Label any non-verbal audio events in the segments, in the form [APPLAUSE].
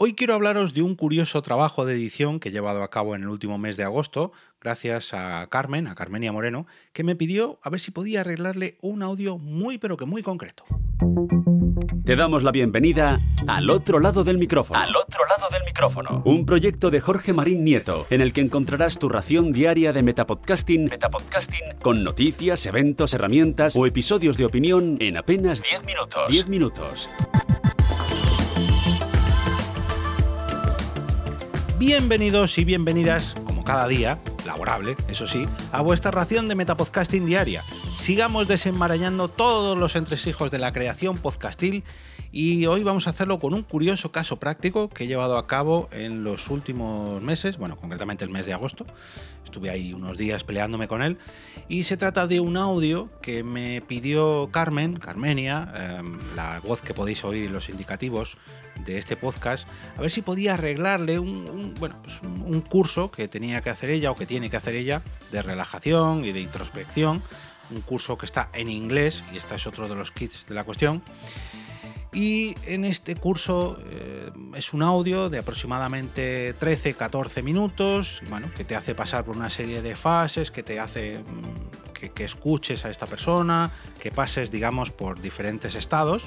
Hoy quiero hablaros de un curioso trabajo de edición que he llevado a cabo en el último mes de agosto, gracias a Carmen, a Carmenia Moreno, que me pidió a ver si podía arreglarle un audio muy pero que muy concreto. Te damos la bienvenida al otro lado del micrófono. Al otro lado del micrófono. Un proyecto de Jorge Marín Nieto, en el que encontrarás tu ración diaria de metapodcasting, Metapodcasting con noticias, eventos, herramientas o episodios de opinión en apenas 10 minutos. 10 minutos. Bienvenidos y bienvenidas, como cada día, laborable, eso sí, a vuestra ración de Metapodcasting diaria. Sigamos desenmarañando todos los entresijos de la creación podcastil y hoy vamos a hacerlo con un curioso caso práctico que he llevado a cabo en los últimos meses, bueno, concretamente el mes de agosto. Estuve ahí unos días peleándome con él y se trata de un audio que me pidió Carmen, Carmenia, eh, la voz que podéis oír en los indicativos de este podcast, a ver si podía arreglarle un, un bueno, pues un, un curso que tenía que hacer ella o que tiene que hacer ella de relajación y de introspección, un curso que está en inglés y este es otro de los kits de la cuestión. Y en este curso eh, es un audio de aproximadamente 13-14 minutos, bueno, que te hace pasar por una serie de fases, que te hace mm, que, escuches a esta persona, que pases, digamos, por diferentes estados.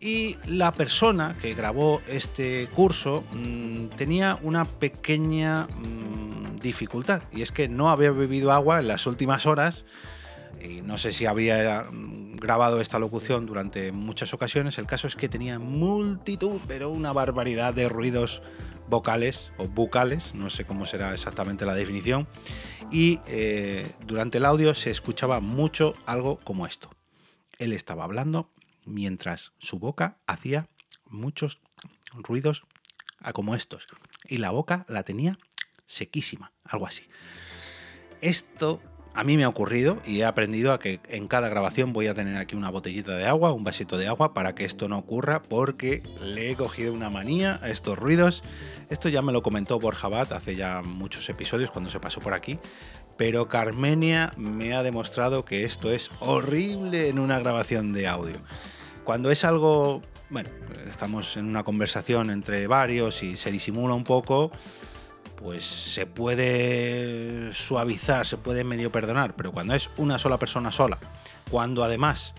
Y la persona que grabó este curso mmm, tenía una pequeña mmm, dificultad, y es que no había bebido agua en las últimas horas y no sé si habría grabado esta locución durante muchas ocasiones. El caso es que tenía multitud, pero una barbaridad de ruidos vocales o bucales, no sé cómo será exactamente la definición, y eh, durante el audio se escuchaba mucho algo como esto. Él estaba hablando mientras su boca hacía muchos ruidos como estos, y la boca la tenía sequísima, algo así. Esto a mí me ha ocurrido y he aprendido a que en cada grabación voy a tener aquí una botellita de agua, un vasito de agua para que esto no ocurra porque le he cogido una manía a estos ruidos. Esto ya me lo comentó Borja Bat hace ya muchos episodios cuando se pasó por aquí, pero Carmenia me ha demostrado que esto es horrible en una grabación de audio. Cuando es algo, bueno, estamos en una conversación entre varios y se disimula un poco, pues se puede suavizar, se puede medio perdonar, pero cuando es una sola persona sola, cuando además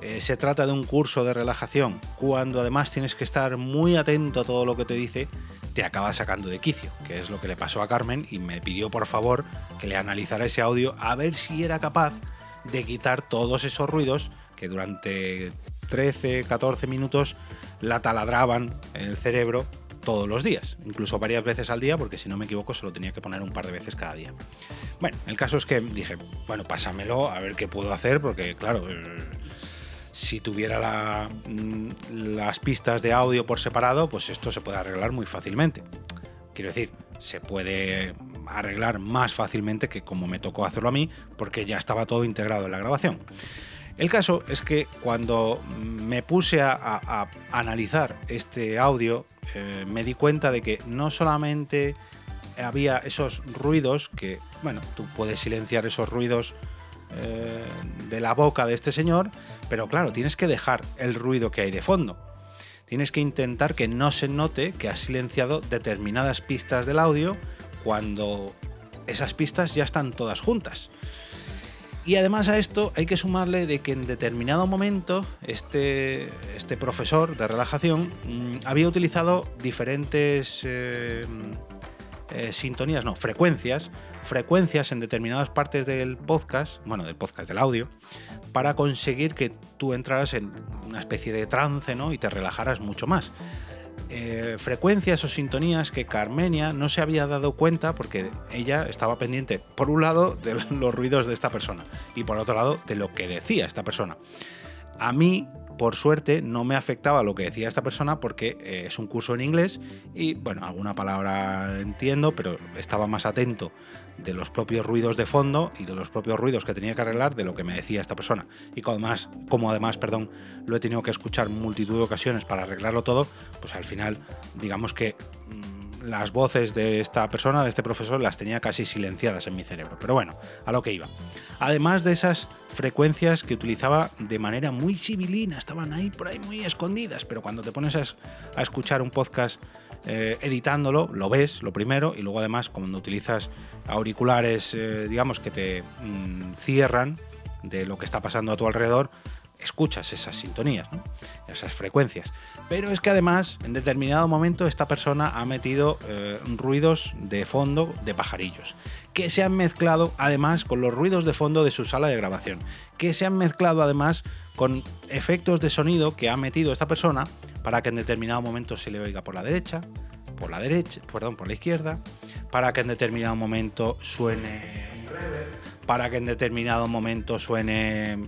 eh, se trata de un curso de relajación, cuando además tienes que estar muy atento a todo lo que te dice, te acaba sacando de quicio, que es lo que le pasó a Carmen y me pidió por favor que le analizara ese audio a ver si era capaz de quitar todos esos ruidos que durante 13, 14 minutos la taladraban en el cerebro todos los días, incluso varias veces al día, porque si no me equivoco se lo tenía que poner un par de veces cada día. Bueno, el caso es que dije, bueno, pásamelo a ver qué puedo hacer, porque claro, si tuviera mm, las pistas de audio por separado, pues esto se puede arreglar muy fácilmente. Quiero decir, se puede arreglar más fácilmente que como me tocó hacerlo a mí, porque ya estaba todo integrado en la grabación. El caso es que cuando me puse a analizar este audio, eh, me di cuenta de que no solamente había esos ruidos que, bueno, tú puedes silenciar esos ruidos eh, de la boca de este señor, pero claro, tienes que dejar el ruido que hay de fondo. Tienes que intentar que no se note que has silenciado determinadas pistas del audio cuando esas pistas ya están todas juntas. Y además a esto hay que sumarle de que en determinado momento este, este profesor de relajación mmm, había utilizado diferentes eh, eh, sintonías, no, frecuencias, frecuencias en determinadas partes del podcast, bueno, del podcast del audio, para conseguir que tú entraras en una especie de trance ¿no? y te relajaras mucho más eh, frecuencias o sintonías que Carmenia no se había dado cuenta porque ella estaba pendiente, por un lado, de [LAUGHS] los ruidos de esta persona y por otro lado, de lo que decía esta persona. A mí, por suerte, no me afectaba lo que decía esta persona porque eh, es un curso en inglés y, bueno, alguna palabra entiendo, pero estaba más atento de los propios ruidos de fondo y de los propios ruidos que tenía que arreglar de lo que me decía esta persona. Y como además, como además perdón, lo he tenido que escuchar multitud de ocasiones para arreglarlo todo, pues al final, digamos que mmm, las voces de esta persona, de este profesor, las tenía casi silenciadas en mi cerebro. Pero bueno, a lo que iba. Además de esas frecuencias que utilizaba de manera muy civilina, estaban ahí por ahí muy escondidas, pero cuando te pones a, escuchar un podcast eh, editándolo, lo ves, lo primero, y luego además cuando utilizas auriculares, eh, digamos, que te mm, cierran de lo que está pasando a tu alrededor, escuchas esas sintonías, esas frecuencias. Pero es que además, en determinado momento, esta persona ha metido eh, ruidos de fondo de pajarillos, que se han mezclado además con los ruidos de fondo de su sala de grabación, que se han mezclado además con efectos de sonido que ha metido esta persona para que en determinado momento se le oiga por la derecha, por la derecha, perdón, por la izquierda, para que en determinado momento suene para que en determinado momento suene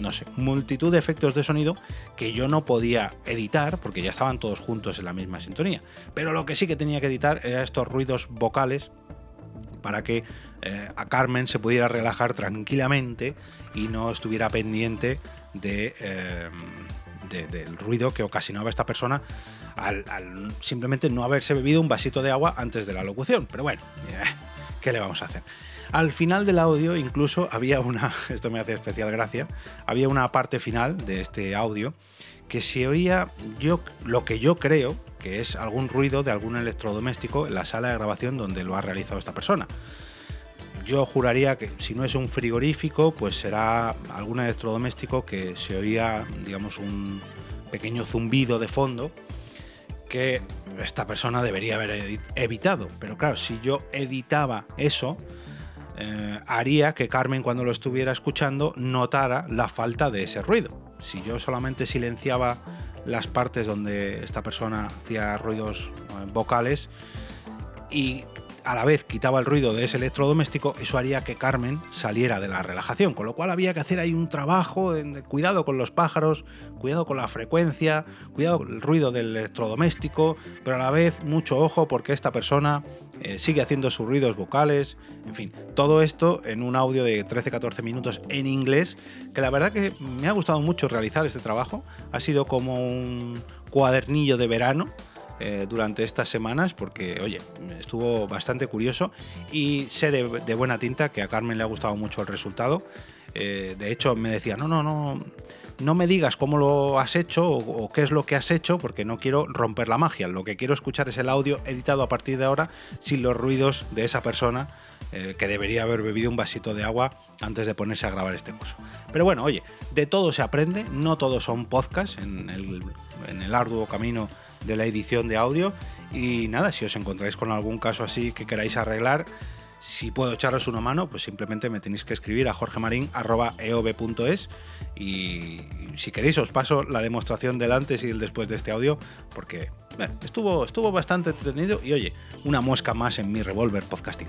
no sé, multitud de efectos de sonido que yo no podía editar porque ya estaban todos juntos en la misma sintonía. Pero lo que sí que tenía que editar eran estos ruidos vocales para que eh, a Carmen se pudiera relajar tranquilamente y no estuviera pendiente de, eh, del ruido que ocasionaba esta persona al, simplemente no haberse bebido un vasito de agua antes de la locución. Pero bueno, eh, ¿qué le vamos a hacer? Al final del audio incluso había una, [LAUGHS] esto me hace especial gracia, había una parte final de este audio que se oía yo lo que yo creo que es algún ruido de algún electrodoméstico en la sala de grabación donde lo ha realizado esta persona. Yo juraría que si no es un frigorífico, pues será algún electrodoméstico que se oía, digamos, un pequeño zumbido de fondo que esta persona debería haber evitado. Pero claro, si yo editaba eso, eh, haría que Carmen cuando lo estuviera escuchando notara la falta de ese ruido. Si yo solamente silenciaba las partes donde esta persona hacía ruidos eh, vocales y a la vez quitaba el ruido de ese electrodoméstico, eso haría que Carmen saliera de la relajación, con lo cual había que hacer ahí un trabajo, cuidado con los pájaros, cuidado con la frecuencia, cuidado con el ruido del electrodoméstico, pero a la vez mucho ojo porque esta persona eh, sigue haciendo sus ruidos vocales, en fin, todo esto en un audio de 13-14 minutos en inglés, que la verdad que me ha gustado mucho realizar este trabajo, ha sido como un cuadernillo de verano eh, durante estas semanas porque, oye, estuvo bastante curioso y sé de, buena tinta que a Carmen le ha gustado mucho el resultado. Eh, de hecho, me decía, no, no, no, no me digas cómo lo has hecho o, qué es lo que has hecho porque no quiero romper la magia. Lo que quiero escuchar es el audio editado a partir de ahora sin los ruidos de esa persona eh, que debería haber bebido un vasito de agua antes de ponerse a grabar este curso. Pero bueno, oye, de todo se aprende, no todos son podcasts en el, en el arduo camino de la edición de audio. Y nada, si os encontráis con algún caso así que queráis arreglar, si puedo echaros una mano, pues simplemente me tenéis que escribir a jorgemarin.eov.es y si queréis os paso la demostración del antes y el después de este audio, porque estuvo, estuvo bastante entretenido y oye, una muesca más en mi revólver podcasting.